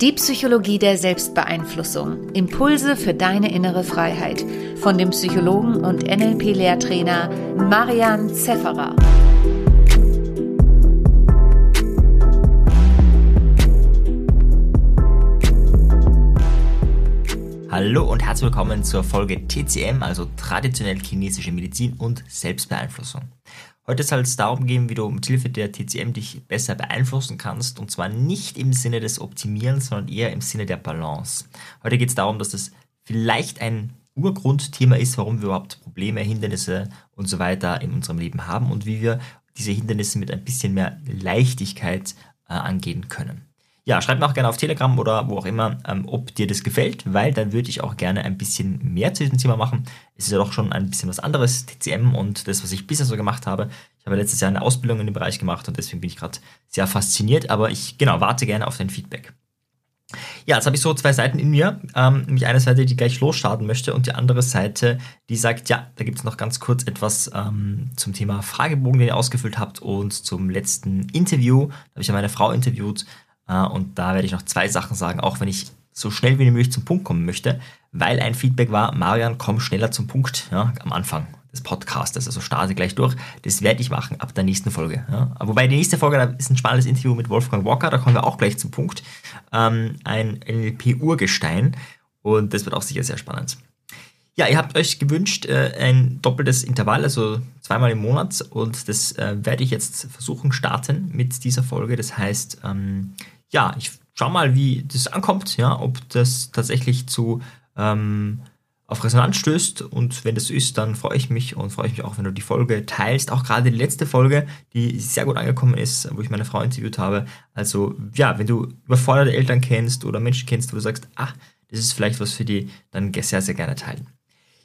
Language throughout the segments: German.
Die Psychologie der Selbstbeeinflussung. Impulse für deine innere Freiheit. Von dem Psychologen und NLP-Lehrtrainer Marian Zefferer. Hallo und herzlich willkommen zur Folge TCM, also traditionell chinesische Medizin und Selbstbeeinflussung. Heute soll es darum gehen, wie du mit Hilfe der TCM dich besser beeinflussen kannst und zwar nicht im Sinne des Optimierens, sondern eher im Sinne der Balance. Heute geht es darum, dass das vielleicht ein Urgrundthema ist, warum wir überhaupt Probleme, Hindernisse und so weiter in unserem Leben haben und wie wir diese Hindernisse mit ein bisschen mehr Leichtigkeit äh, angehen können ja, schreib mir auch gerne auf Telegram oder wo auch immer, ähm, ob dir das gefällt, weil dann würde ich auch gerne ein bisschen mehr zu diesem Thema machen. Es ist ja doch schon ein bisschen was anderes, TCM und das, was ich bisher so gemacht habe. Ich habe letztes Jahr eine Ausbildung in dem Bereich gemacht und deswegen bin ich gerade sehr fasziniert, aber ich, genau, warte gerne auf dein Feedback. Ja, jetzt habe ich so zwei Seiten in mir. Ähm, nämlich eine Seite, die gleich losstarten möchte und die andere Seite, die sagt, ja, da gibt es noch ganz kurz etwas ähm, zum Thema Fragebogen, den ihr ausgefüllt habt und zum letzten Interview. Da habe ich ja meine Frau interviewt und da werde ich noch zwei Sachen sagen, auch wenn ich so schnell wie möglich zum Punkt kommen möchte, weil ein Feedback war, Marian, komm schneller zum Punkt ja, am Anfang des Podcasts, also starte gleich durch. Das werde ich machen ab der nächsten Folge. Ja. Wobei die nächste Folge, da ist ein spannendes Interview mit Wolfgang Walker, da kommen wir auch gleich zum Punkt. Ähm, ein NLP-Urgestein und das wird auch sicher sehr spannend. Ja, ihr habt euch gewünscht äh, ein doppeltes Intervall, also zweimal im Monat und das äh, werde ich jetzt versuchen starten mit dieser Folge. Das heißt, ähm, ja, ich schau mal, wie das ankommt, ja, ob das tatsächlich zu ähm, auf Resonanz stößt und wenn das ist, dann freue ich mich und freue ich mich auch, wenn du die Folge teilst. Auch gerade die letzte Folge, die sehr gut angekommen ist, wo ich meine Frau interviewt habe. Also ja, wenn du überforderte Eltern kennst oder Menschen kennst, wo du sagst, ach, das ist vielleicht was für die, dann sehr, sehr gerne teilen.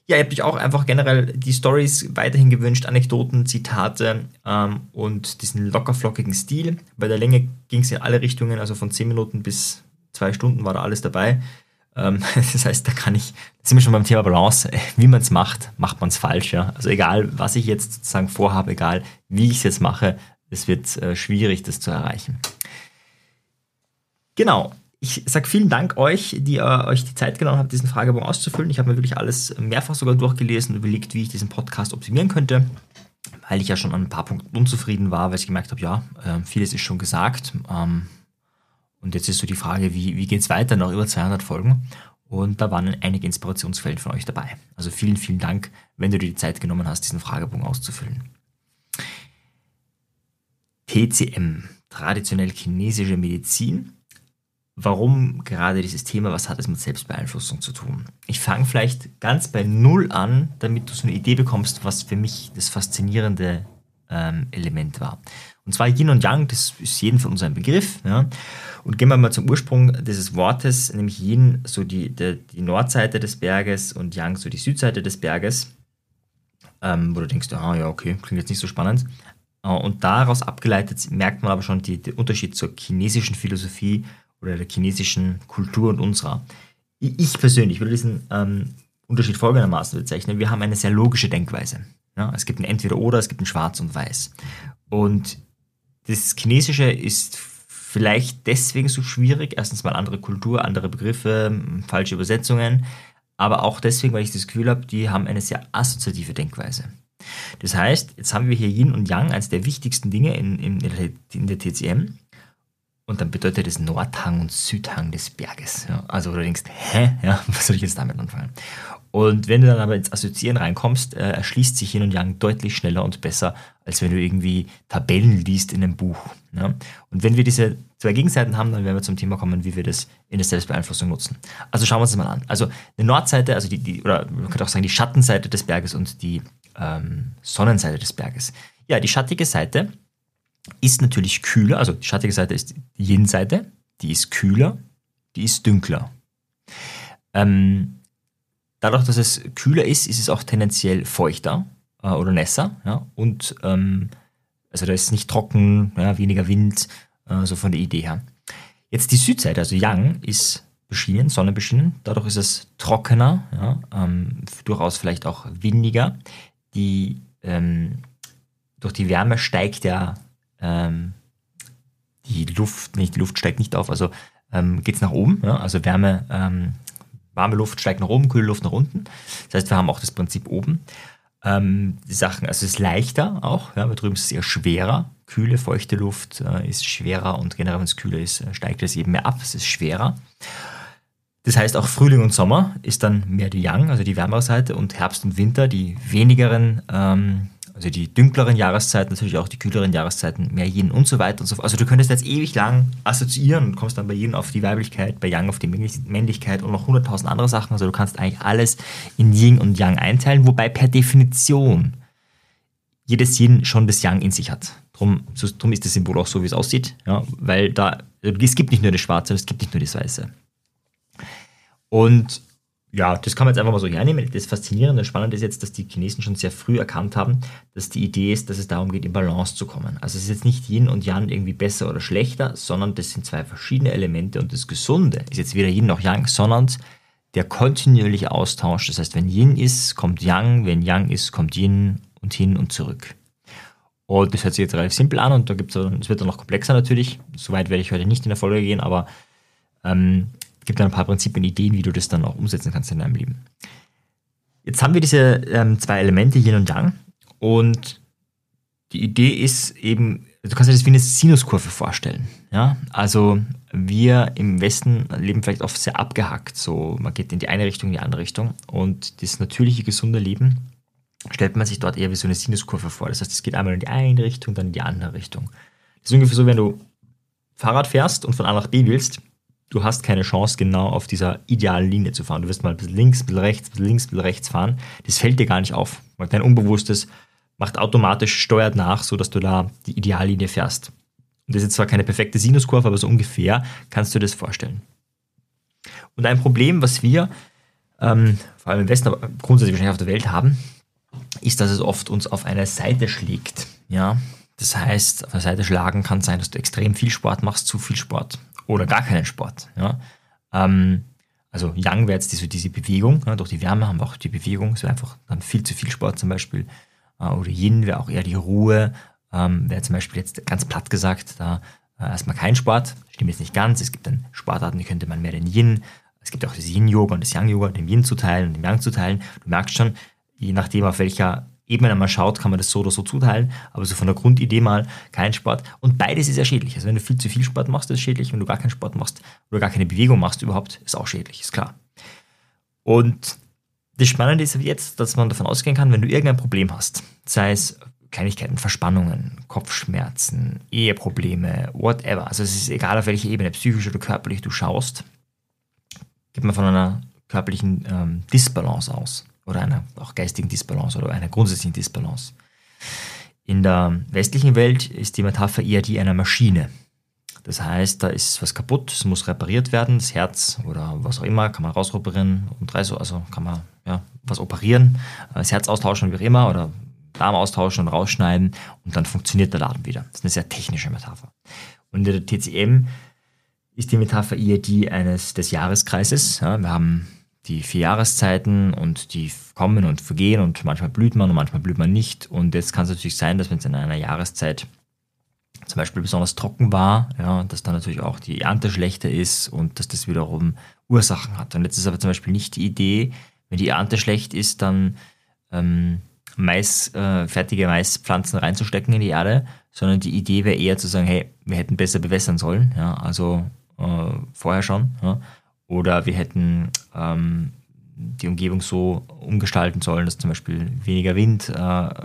Ja, ihr habt euch auch einfach generell die Stories weiterhin gewünscht, Anekdoten, Zitate ähm, und diesen lockerflockigen Stil. Bei der Länge ging es in alle Richtungen, also von 10 Minuten bis 2 Stunden war da alles dabei. Ähm, das heißt, da kann ich, da sind wir schon beim Thema Balance, wie man es macht, macht man es falsch. Ja? Also egal, was ich jetzt sozusagen vorhabe, egal wie ich es jetzt mache, es wird äh, schwierig, das zu erreichen. Genau, ich sage vielen Dank euch, die äh, euch die Zeit genommen habt, diesen Fragebogen auszufüllen. Ich habe mir wirklich alles mehrfach sogar durchgelesen und überlegt, wie ich diesen Podcast optimieren könnte, weil ich ja schon an ein paar Punkten unzufrieden war, weil ich gemerkt habe, ja, äh, vieles ist schon gesagt. Ähm, und jetzt ist so die Frage, wie, wie geht es weiter nach über 200 Folgen? Und da waren einige Inspirationsquellen von euch dabei. Also vielen, vielen Dank, wenn du dir die Zeit genommen hast, diesen Fragebogen auszufüllen. TCM, traditionell chinesische Medizin warum gerade dieses Thema, was hat es mit Selbstbeeinflussung zu tun? Ich fange vielleicht ganz bei Null an, damit du so eine Idee bekommst, was für mich das faszinierende ähm, Element war. Und zwar Yin und Yang, das ist jedem von uns ein Begriff. Ja? Und gehen wir mal zum Ursprung dieses Wortes, nämlich Yin, so die, die, die Nordseite des Berges und Yang, so die Südseite des Berges. Ähm, wo du denkst, ah ja, okay, klingt jetzt nicht so spannend. Äh, und daraus abgeleitet merkt man aber schon den Unterschied zur chinesischen Philosophie oder der chinesischen Kultur und unserer. Ich persönlich würde diesen ähm, Unterschied folgendermaßen bezeichnen. Wir haben eine sehr logische Denkweise. Ja, es gibt ein Entweder-Oder, es gibt ein Schwarz und Weiß. Und das Chinesische ist vielleicht deswegen so schwierig. Erstens mal andere Kultur, andere Begriffe, falsche Übersetzungen. Aber auch deswegen, weil ich das Gefühl habe, die haben eine sehr assoziative Denkweise. Das heißt, jetzt haben wir hier Yin und Yang, eines der wichtigsten Dinge in, in, in der TCM. Und dann bedeutet es Nordhang und Südhang des Berges. Ja, also du denkst, hä? Ja, was soll ich jetzt damit anfangen? Und wenn du dann aber ins Assoziieren reinkommst, äh, erschließt sich Yin und Yang deutlich schneller und besser, als wenn du irgendwie Tabellen liest in einem Buch. Ja? Und wenn wir diese zwei Gegenseiten haben, dann werden wir zum Thema kommen, wie wir das in der Selbstbeeinflussung nutzen. Also schauen wir uns das mal an. Also eine Nordseite, also die, die oder man könnte auch sagen die Schattenseite des Berges und die ähm, Sonnenseite des Berges. Ja, die schattige Seite ist natürlich kühler, also die schattige Seite ist die Yin-Seite, die ist kühler, die ist dünkler. Ähm, dadurch, dass es kühler ist, ist es auch tendenziell feuchter äh, oder nässer. Ja? Und ähm, also da ist es nicht trocken, ja, weniger Wind, äh, so von der Idee her. Jetzt die Südseite, also Yang, ist beschienen, sonnenbeschienen. Dadurch ist es trockener, ja, ähm, durchaus vielleicht auch windiger. Die, ähm, durch die Wärme steigt ja ähm, die Luft, nicht, die Luft steigt nicht auf, also ähm, geht es nach oben, ja? also Wärme, ähm, warme Luft steigt nach oben, kühle Luft nach unten. Das heißt, wir haben auch das Prinzip oben. Ähm, die Sachen, also es ist leichter auch, ja, weil drüben ist es eher schwerer. Kühle, feuchte Luft äh, ist schwerer und generell, wenn es kühler ist, äh, steigt es eben mehr ab, es ist schwerer. Das heißt, auch Frühling und Sommer ist dann mehr die Yang, also die wärmere Seite, und Herbst und Winter, die wenigeren ähm, also die dunkleren Jahreszeiten, natürlich auch die kühleren Jahreszeiten, mehr Yin und so weiter und so fort. Also du könntest jetzt ewig lang assoziieren und kommst dann bei Yin auf die Weiblichkeit, bei Yang auf die Männlichkeit und noch hunderttausend andere Sachen. Also du kannst eigentlich alles in Yin und Yang einteilen, wobei per Definition jedes Yin schon das Yang in sich hat. Drum, so, drum ist das Symbol auch so, wie es aussieht, ja, weil da, es gibt nicht nur das Schwarze, es gibt nicht nur das Weiße. Und ja, das kann man jetzt einfach mal so hernehmen. Das Faszinierende und Spannende ist jetzt, dass die Chinesen schon sehr früh erkannt haben, dass die Idee ist, dass es darum geht, in Balance zu kommen. Also es ist jetzt nicht Yin und Yang irgendwie besser oder schlechter, sondern das sind zwei verschiedene Elemente und das Gesunde ist jetzt weder Yin noch Yang, sondern der kontinuierliche Austausch. Das heißt, wenn Yin ist, kommt Yang, wenn Yang ist, kommt Yin und hin und zurück. Und das hört sich jetzt relativ simpel an und da gibt's, es wird dann noch komplexer natürlich. Soweit werde ich heute nicht in der Folge gehen, aber ähm, gibt dann ein paar Prinzipien, Ideen, wie du das dann auch umsetzen kannst in deinem Leben. Jetzt haben wir diese ähm, zwei Elemente, Yin und Yang. Und die Idee ist eben, du kannst dir das wie eine Sinuskurve vorstellen. Ja? Also wir im Westen leben vielleicht oft sehr abgehackt. So, man geht in die eine Richtung, in die andere Richtung. Und das natürliche, gesunde Leben stellt man sich dort eher wie so eine Sinuskurve vor. Das heißt, es geht einmal in die eine Richtung, dann in die andere Richtung. Das ist ungefähr so, wenn du Fahrrad fährst und von A nach B willst, du hast keine Chance, genau auf dieser idealen Linie zu fahren. Du wirst mal bisschen links, bisschen rechts, bisschen links, bisschen rechts fahren. Das fällt dir gar nicht auf. Dein Unbewusstes macht automatisch, steuert nach, sodass du da die Ideallinie fährst. Und das ist zwar keine perfekte Sinuskurve, aber so ungefähr kannst du dir das vorstellen. Und ein Problem, was wir ähm, vor allem im Westen, aber grundsätzlich wahrscheinlich auf der Welt haben, ist, dass es oft uns auf eine Seite schlägt. Ja? Das heißt, auf eine Seite schlagen kann sein, dass du extrem viel Sport machst, zu viel Sport oder gar keinen Sport. Ja? Ähm, also Yang wäre jetzt diese, diese Bewegung, ja, durch die Wärme haben wir auch die Bewegung, es wäre einfach dann viel zu viel Sport zum Beispiel. Äh, oder Yin wäre auch eher die Ruhe, ähm, wäre zum Beispiel jetzt ganz platt gesagt, da äh, erstmal kein Sport, stimmt jetzt nicht ganz, es gibt dann Sportarten, die könnte man mehr den Yin, es gibt auch das Yin-Yoga und das Yang-Yoga, dem Yin zu teilen und dem Yang zu teilen. Du merkst schon, je nachdem, auf welcher Ebene man schaut, kann man das so oder so zuteilen, aber so von der Grundidee mal kein Sport. Und beides ist ja schädlich. Also wenn du viel zu viel Sport machst, ist schädlich. Wenn du gar keinen Sport machst oder gar keine Bewegung machst überhaupt, ist auch schädlich, ist klar. Und das Spannende ist jetzt, dass man davon ausgehen kann, wenn du irgendein Problem hast, sei es Kleinigkeiten, Verspannungen, Kopfschmerzen, Eheprobleme, whatever. Also es ist egal auf welche Ebene, psychisch oder körperlich du schaust, geht man von einer körperlichen ähm, Disbalance aus oder einer auch geistigen Disbalance oder einer grundsätzlichen Disbalance. In der westlichen Welt ist die Metapher eher die einer Maschine. Das heißt, da ist was kaputt, es muss repariert werden, das Herz oder was auch immer, kann man rausoperieren, also kann man ja, was operieren, das Herz austauschen, wie auch immer, oder Darm austauschen und rausschneiden und dann funktioniert der Laden wieder. Das ist eine sehr technische Metapher. Und in der TCM ist die Metapher eher die eines des Jahreskreises. Ja, wir haben die vier Jahreszeiten und die kommen und vergehen und manchmal blüht man und manchmal blüht man nicht. Und jetzt kann es natürlich sein, dass wenn es in einer Jahreszeit zum Beispiel besonders trocken war, ja, dass dann natürlich auch die Ernte schlechter ist und dass das wiederum Ursachen hat. Und jetzt ist aber zum Beispiel nicht die Idee, wenn die Ernte schlecht ist, dann ähm, Mais, äh, fertige Maispflanzen reinzustecken in die Erde, sondern die Idee wäre eher zu sagen, hey, wir hätten besser bewässern sollen, ja, also äh, vorher schon, ja, oder wir hätten ähm, die Umgebung so umgestalten sollen, dass zum Beispiel weniger Wind äh,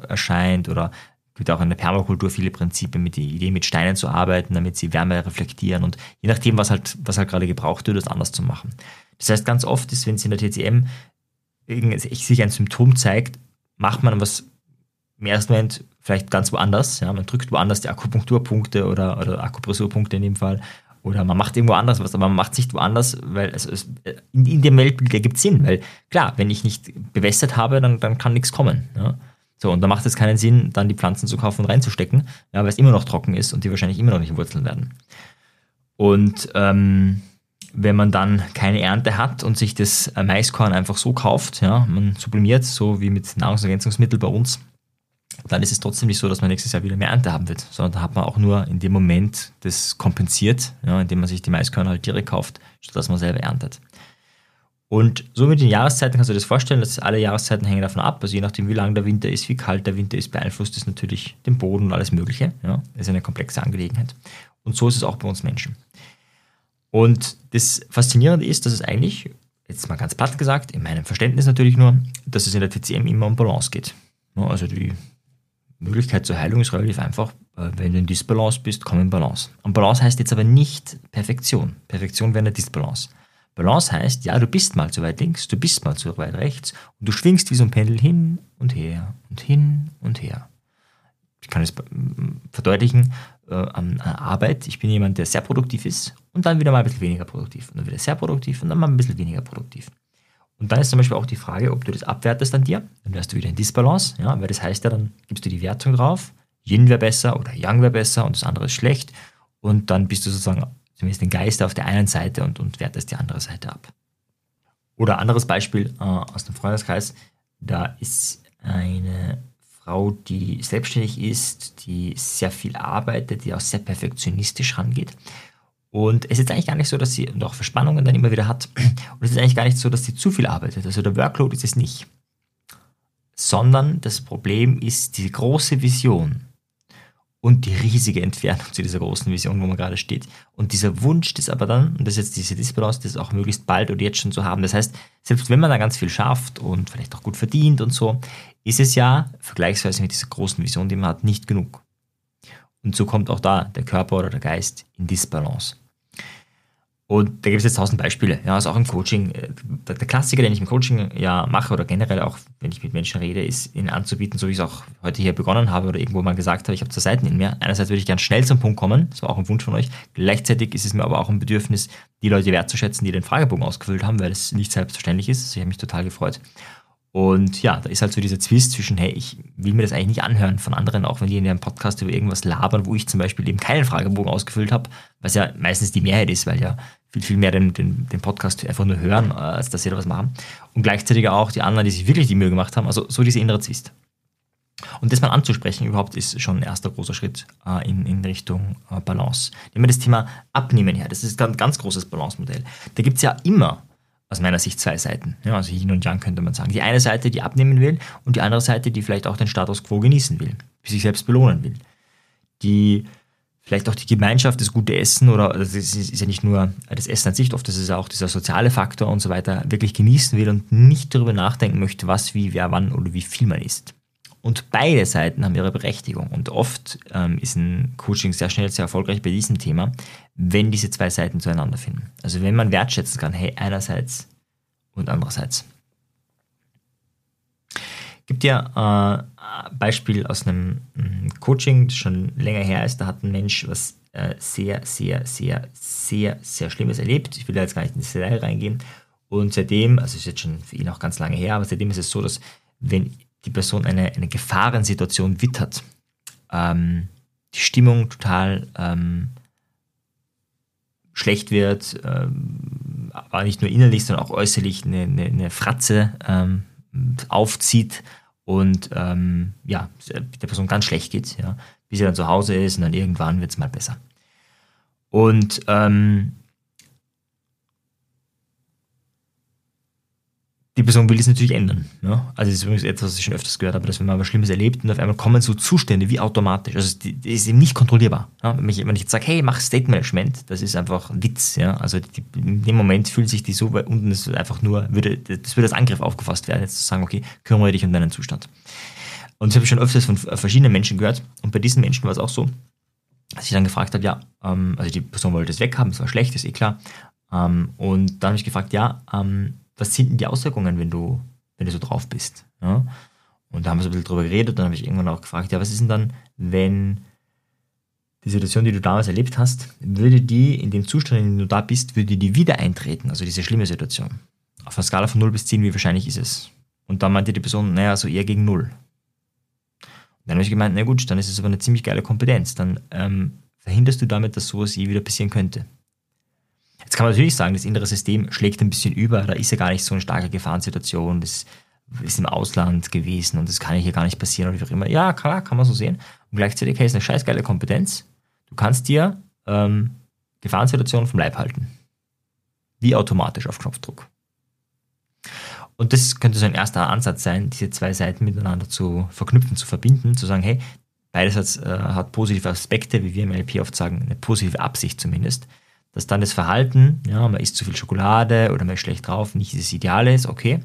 erscheint oder es gibt auch in der Permakultur viele Prinzipien mit der Idee, mit Steinen zu arbeiten, damit sie Wärme reflektieren und je nachdem, was halt, was halt gerade gebraucht wird, das anders zu machen. Das heißt, ganz oft ist, wenn es in der TCM sich ein Symptom zeigt, macht man was im ersten Moment vielleicht ganz woanders. Ja, man drückt woanders die Akupunkturpunkte oder, oder Akupressurpunkte in dem Fall oder man macht irgendwo anders was, aber man macht es nicht woanders, weil es, es in, in dem Weltbild ergibt Sinn, weil klar, wenn ich nicht bewässert habe, dann, dann kann nichts kommen. Ja? So, und da macht es keinen Sinn, dann die Pflanzen zu kaufen und reinzustecken, ja, weil es immer noch trocken ist und die wahrscheinlich immer noch nicht wurzeln werden. Und ähm, wenn man dann keine Ernte hat und sich das Maiskorn einfach so kauft, ja, man sublimiert, so wie mit Nahrungsergänzungsmitteln bei uns, dann ist es trotzdem nicht so, dass man nächstes Jahr wieder mehr Ernte haben wird, sondern da hat man auch nur in dem Moment das kompensiert, ja, indem man sich die Maiskörner halt direkt kauft, statt dass man selber erntet. Und so mit den Jahreszeiten kannst du dir das vorstellen, dass alle Jahreszeiten hängen davon ab. Also je nachdem, wie lang der Winter ist, wie kalt der Winter ist, beeinflusst das natürlich den Boden und alles Mögliche. Ja, ist eine komplexe Angelegenheit. Und so ist es auch bei uns Menschen. Und das Faszinierende ist, dass es eigentlich, jetzt mal ganz platt gesagt, in meinem Verständnis natürlich nur, dass es in der TCM immer um Balance geht. Also die Möglichkeit zur Heilung ist relativ einfach. Äh, wenn du in Disbalance bist, komm in Balance. Und Balance heißt jetzt aber nicht Perfektion. Perfektion wäre eine Disbalance. Balance heißt, ja, du bist mal zu weit links, du bist mal zu weit rechts und du schwingst wie so ein Pendel hin und her und hin und her. Ich kann es verdeutlichen äh, an Arbeit. Ich bin jemand, der sehr produktiv ist und dann wieder mal ein bisschen weniger produktiv und dann wieder sehr produktiv und dann mal ein bisschen weniger produktiv. Und dann ist zum Beispiel auch die Frage, ob du das abwertest an dir, dann wärst du wieder in Disbalance, ja, weil das heißt ja, dann gibst du die Wertung drauf, Yin wäre besser oder Yang wäre besser und das andere ist schlecht und dann bist du sozusagen zumindest den Geist auf der einen Seite und, und wertest die andere Seite ab. Oder anderes Beispiel äh, aus dem Freundeskreis, da ist eine Frau, die selbstständig ist, die sehr viel arbeitet, die auch sehr perfektionistisch rangeht. Und es ist eigentlich gar nicht so, dass sie noch Verspannungen dann immer wieder hat. Und es ist eigentlich gar nicht so, dass sie zu viel arbeitet. Also der Workload ist es nicht. Sondern das Problem ist die große Vision und die riesige Entfernung zu dieser großen Vision, wo man gerade steht. Und dieser Wunsch, das aber dann, und das ist jetzt diese Disbalance, das auch möglichst bald oder jetzt schon zu haben. Das heißt, selbst wenn man da ganz viel schafft und vielleicht auch gut verdient und so, ist es ja vergleichsweise mit dieser großen Vision, die man hat, nicht genug. Und so kommt auch da der Körper oder der Geist in Disbalance. Und da gibt es jetzt tausend Beispiele. Ja, also auch im Coaching. Äh, der Klassiker, den ich im Coaching ja mache oder generell auch, wenn ich mit Menschen rede, ist ihnen anzubieten, so wie ich es auch heute hier begonnen habe oder irgendwo mal gesagt habe, ich habe zwei Seiten in mir. Einerseits würde ich gerne schnell zum Punkt kommen, das war auch ein Wunsch von euch. Gleichzeitig ist es mir aber auch ein Bedürfnis, die Leute wertzuschätzen, die den Fragebogen ausgefüllt haben, weil es nicht selbstverständlich ist. Also ich habe mich total gefreut. Und ja, da ist halt so dieser Zwist zwischen, hey, ich will mir das eigentlich nicht anhören von anderen, auch wenn die in ihrem Podcast über irgendwas labern, wo ich zum Beispiel eben keinen Fragebogen ausgefüllt habe, was ja meistens die Mehrheit ist, weil ja viel, viel mehr den, den, den Podcast einfach nur hören, als dass sie da was machen. Und gleichzeitig auch die anderen, die sich wirklich die Mühe gemacht haben, also so dieser innere Zwist. Und das mal anzusprechen überhaupt ist schon ein erster großer Schritt äh, in, in Richtung äh, Balance. Nehmen wir das Thema Abnehmen her. Das ist ein ganz großes Balance-Modell. Da gibt es ja immer aus meiner Sicht zwei Seiten. Ja, also Yin und Yang könnte man sagen. Die eine Seite, die abnehmen will und die andere Seite, die vielleicht auch den Status quo genießen will, die sich selbst belohnen will. Die vielleicht auch die Gemeinschaft, das gute Essen oder also das ist ja nicht nur das Essen an sich, oft ist auch dieser soziale Faktor und so weiter, wirklich genießen will und nicht darüber nachdenken möchte, was, wie, wer, wann oder wie viel man isst. Und beide Seiten haben ihre Berechtigung. Und oft ähm, ist ein Coaching sehr schnell sehr erfolgreich bei diesem Thema, wenn diese zwei Seiten zueinander finden. Also wenn man wertschätzen kann, hey, einerseits und andererseits. Gibt ja äh, ein Beispiel aus einem ähm, Coaching, das schon länger her ist. Da hat ein Mensch was äh, sehr, sehr, sehr, sehr, sehr Schlimmes erlebt. Ich will da jetzt gar nicht ins Detail reingehen. Und seitdem, also ist jetzt schon für ihn auch ganz lange her, aber seitdem ist es so, dass wenn die Person eine, eine Gefahrensituation wittert, ähm, die Stimmung total ähm, schlecht wird, ähm, aber nicht nur innerlich, sondern auch äußerlich eine, eine, eine Fratze ähm, aufzieht und ähm, ja, der Person ganz schlecht geht, ja, bis sie dann zu Hause ist und dann irgendwann wird es mal besser. Und ähm, die Person will das natürlich ändern. Ne? Also das ist übrigens etwas, was ich schon öfters gehört habe, dass wenn man was Schlimmes erlebt und auf einmal kommen so Zustände wie automatisch. Also das ist eben nicht kontrollierbar. Ja? Wenn, ich, wenn ich jetzt sage, hey, mach State Management, das ist einfach ein Witz. Ja? Also die, in dem Moment fühlt sich die so weit unten, das einfach nur, würde, das würde als Angriff aufgefasst werden, jetzt zu sagen, okay, kümmere dich um deinen Zustand. Und das habe ich schon öfters von verschiedenen Menschen gehört. Und bei diesen Menschen war es auch so, dass ich dann gefragt habe, ja, ähm, also die Person wollte es weghaben, es war schlecht, ist eh klar. Ähm, und dann habe ich gefragt, ja, ähm, was sind denn die Auswirkungen, wenn du, wenn du so drauf bist? Ja? Und da haben wir so ein bisschen drüber geredet, dann habe ich irgendwann auch gefragt, ja, was ist denn dann, wenn die Situation, die du damals erlebt hast, würde die in dem Zustand, in dem du da bist, würde die wieder eintreten, also diese schlimme Situation? Auf einer Skala von 0 bis 10, wie wahrscheinlich ist es? Und dann meinte die Person, naja, so eher gegen 0. Und dann habe ich gemeint, na gut, dann ist es aber eine ziemlich geile Kompetenz. Dann ähm, verhinderst du damit, dass sowas je wieder passieren könnte. Jetzt kann man natürlich sagen, das innere System schlägt ein bisschen über, da ist ja gar nicht so eine starke Gefahrensituation, das ist im Ausland gewesen und das kann hier gar nicht passieren oder wie auch immer. Ja, klar, kann man so sehen. Und gleichzeitig, hey, ist eine scheißgeile Kompetenz. Du kannst dir ähm, Gefahrensituationen vom Leib halten. Wie automatisch auf Knopfdruck. Und das könnte so ein erster Ansatz sein, diese zwei Seiten miteinander zu verknüpfen, zu verbinden, zu sagen, hey, beides hat, äh, hat positive Aspekte, wie wir im LP oft sagen, eine positive Absicht zumindest. Dass dann das Verhalten, ja, man isst zu viel Schokolade oder man ist schlecht drauf, nicht das Ideale ist, okay.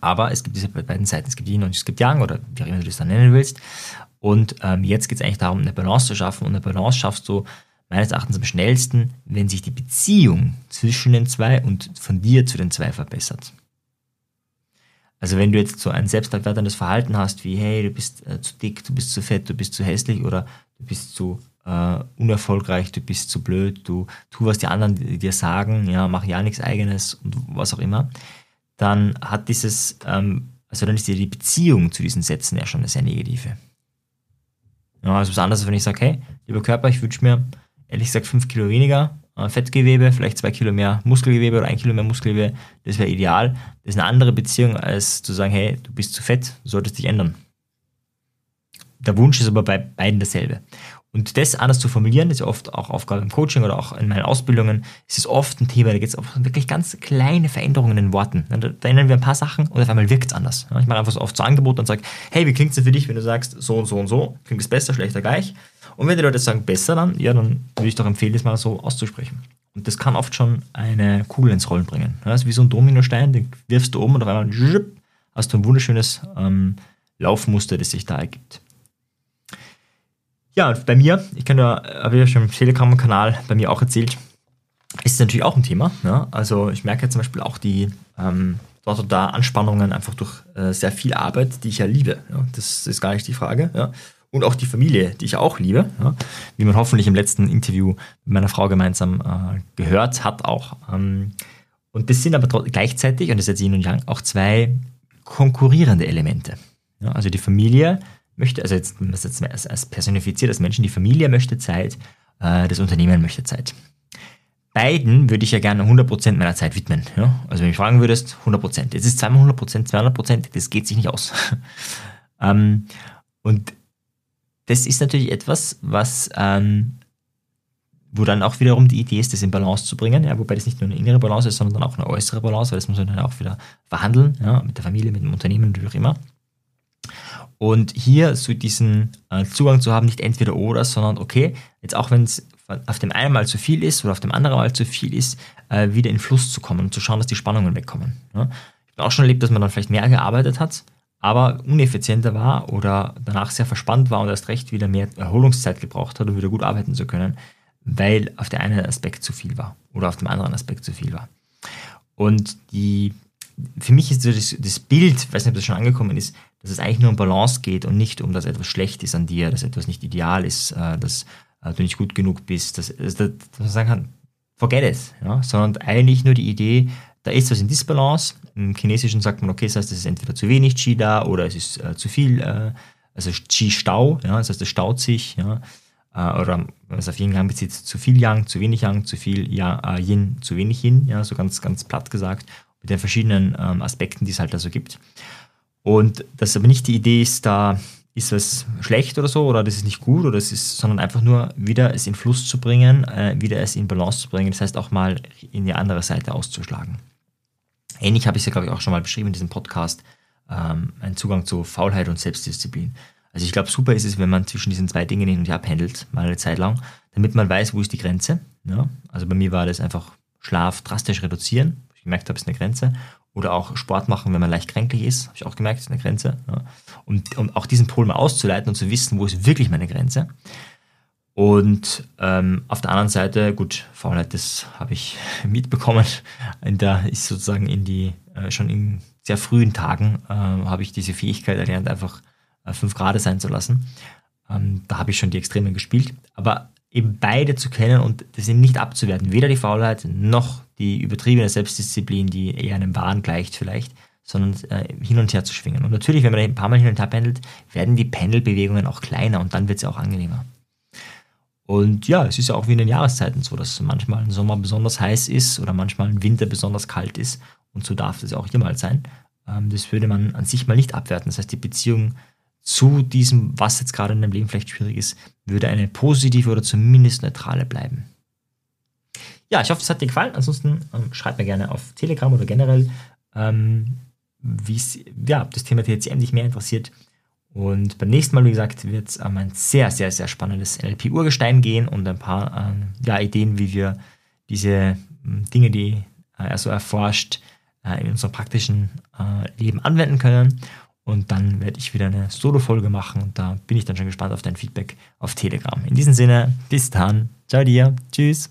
Aber es gibt diese beiden Seiten, es gibt Yin und es gibt Yang oder wie auch immer du das dann nennen willst. Und ähm, jetzt geht es eigentlich darum, eine Balance zu schaffen. Und eine Balance schaffst du meines Erachtens am schnellsten, wenn sich die Beziehung zwischen den zwei und von dir zu den zwei verbessert. Also wenn du jetzt so ein selbstabwertendes Verhalten hast, wie hey, du bist äh, zu dick, du bist zu fett, du bist zu hässlich oder du bist zu äh, unerfolgreich, du bist zu blöd, du tu, was die anderen dir sagen, ja, mach ja nichts eigenes und was auch immer, dann hat dieses, ähm, also dann ist die Beziehung zu diesen Sätzen ja schon eine sehr negative. Ja, also was anderes, wenn ich sage, hey, lieber Körper, ich wünsche mir ehrlich gesagt fünf Kilo weniger äh, Fettgewebe, vielleicht zwei Kilo mehr Muskelgewebe oder ein Kilo mehr Muskelgewebe, das wäre ideal. Das ist eine andere Beziehung, als zu sagen, hey, du bist zu fett, du solltest dich ändern. Der Wunsch ist aber bei beiden dasselbe. Und das anders zu formulieren, ist ja oft auch Aufgabe im Coaching oder auch in meinen Ausbildungen, ist es oft ein Thema, da geht es um wirklich ganz kleine Veränderungen in den Worten. Da, ändern wir ein paar Sachen und auf einmal wirkt es anders. Ich mache einfach so oft so Angebot und sage, hey, wie klingt es denn für dich, wenn du sagst, so und so und so, klingt es besser, schlechter, gleich? Und wenn die Leute sagen, besser dann, ja, dann würde ich doch empfehlen, das mal so auszusprechen. Und das kann oft schon eine Kugel ins Rollen bringen. Das ist wie so ein Dominostein, den wirfst du um und auf einmal hast du ein wunderschönes ähm, Laufmuster, das sich da ergibt. Ja, bei mir, ich kann ja, habe ja schon im Telegram-Kanal bei mir auch erzählt, ist es natürlich auch ein Thema. Ja? Also ich merke zum Beispiel auch die ähm, dort und da Anspannungen einfach durch äh, sehr viel Arbeit, die ich ja liebe. Ja? Das ist gar nicht die Frage. Ja? Und auch die Familie, die ich auch liebe, ja? wie man hoffentlich im letzten Interview mit meiner Frau gemeinsam äh, gehört hat auch. Ähm, und das sind aber gleichzeitig, und das ist jetzt Yin und Yang, auch zwei konkurrierende Elemente. Also die Familie möchte, also jetzt, das jetzt als, personifiziert als Menschen, die Familie möchte Zeit, äh, das Unternehmen möchte Zeit. Beiden würde ich ja gerne 100% meiner Zeit widmen. Ja? Also wenn du mich fragen würdest, 100%. Jetzt ist zweimal 100%, 200%, das geht sich nicht aus. ähm, und das ist natürlich etwas, was ähm, wo dann auch wiederum die Idee ist, das in Balance zu bringen, ja, wobei das nicht nur eine innere Balance ist, sondern auch eine äußere Balance, weil das muss man dann auch wieder verhandeln, ja, mit der Familie, mit dem Unternehmen, wie auch immer. Und hier so diesen äh, Zugang zu haben, nicht entweder oder, sondern okay, jetzt auch wenn es auf dem einen Mal zu viel ist oder auf dem anderen Mal zu viel ist, äh, wieder in Fluss zu kommen und zu schauen, dass die Spannungen wegkommen. Ja. Ich habe auch schon erlebt, dass man dann vielleicht mehr gearbeitet hat, aber uneffizienter war oder danach sehr verspannt war und erst recht wieder mehr Erholungszeit gebraucht hat, um wieder gut arbeiten zu können, weil auf der einen Aspekt zu viel war oder auf dem anderen Aspekt zu viel war. Und die, für mich ist das, das Bild, weiß nicht, ob das schon angekommen ist, dass es eigentlich nur um Balance geht und nicht um, dass etwas schlecht ist an dir, dass etwas nicht ideal ist, äh, dass äh, du nicht gut genug bist, dass, dass, man sagen kann, forget it, ja? sondern eigentlich nur die Idee, da ist was in Disbalance. Im Chinesischen sagt man, okay, das heißt, es ist entweder zu wenig Qi da oder es ist äh, zu viel, äh, also Qi-Stau, ja? das heißt, es staut sich, ja? Äh, oder wenn man es auf Yin Yang bezieht, zu viel Yang, zu wenig Yang, zu viel äh, Yin, zu wenig Yin, ja? so ganz, ganz platt gesagt, mit den verschiedenen ähm, Aspekten, die es halt da so gibt. Und dass aber nicht die Idee ist, da ist was schlecht oder so, oder das ist nicht gut, oder es ist, sondern einfach nur wieder es in Fluss zu bringen, äh, wieder es in Balance zu bringen, das heißt auch mal in die andere Seite auszuschlagen. Ähnlich habe ich es ja, glaube ich, auch schon mal beschrieben in diesem Podcast, ähm, ein Zugang zu Faulheit und Selbstdisziplin. Also ich glaube, super ist es, wenn man zwischen diesen zwei Dingen hin und her pendelt, mal eine Zeit lang, damit man weiß, wo ist die Grenze. Ja? Also bei mir war das einfach Schlaf drastisch reduzieren. Gemerkt habe, ist eine Grenze. Oder auch Sport machen, wenn man leicht kränklich ist, habe ich auch gemerkt, ist eine Grenze. Ja. Und um auch diesen Pol mal auszuleiten und zu wissen, wo ist wirklich meine Grenze. Und ähm, auf der anderen Seite, gut, Faulheit, das habe ich mitbekommen. Da ist sozusagen in die, äh, schon in sehr frühen Tagen äh, habe ich diese Fähigkeit erlernt, einfach äh, fünf Grad sein zu lassen. Ähm, da habe ich schon die Extremen gespielt. Aber eben beide zu kennen und das nicht abzuwerten. Weder die Faulheit noch die übertriebene Selbstdisziplin, die eher einem Wahn gleicht vielleicht, sondern äh, hin und her zu schwingen. Und natürlich, wenn man ein paar Mal hin und her pendelt, werden die Pendelbewegungen auch kleiner und dann wird es auch angenehmer. Und ja, es ist ja auch wie in den Jahreszeiten so, dass manchmal ein Sommer besonders heiß ist oder manchmal ein Winter besonders kalt ist. Und so darf es auch hier mal sein. ähm, das würde man an sich mal nicht abwerten. Das heißt, die Beziehung zu diesem, was jetzt gerade in deinem Leben vielleicht schwierig ist, würde eine positive oder zumindest neutrale bleiben. Ja, ich hoffe, es hat dir gefallen. Ansonsten ähm, schreib mir gerne auf Telegram oder generell, ähm, wie ja, das Thema TCM dich mehr interessiert. Und beim nächsten Mal, wie gesagt, wird es um ein sehr, sehr, sehr spannendes NLP-Urgestein gehen und ein paar ähm, ja, Ideen, wie wir diese ähm, Dinge, die äh, er so erforscht, äh, in unserem praktischen äh, Leben anwenden können. Und dann werde ich wieder eine Solo-Folge machen und da bin ich dann schon gespannt auf dein Feedback auf Telegram. In diesem Sinne, bis dann. Ciao dir. Tschüss.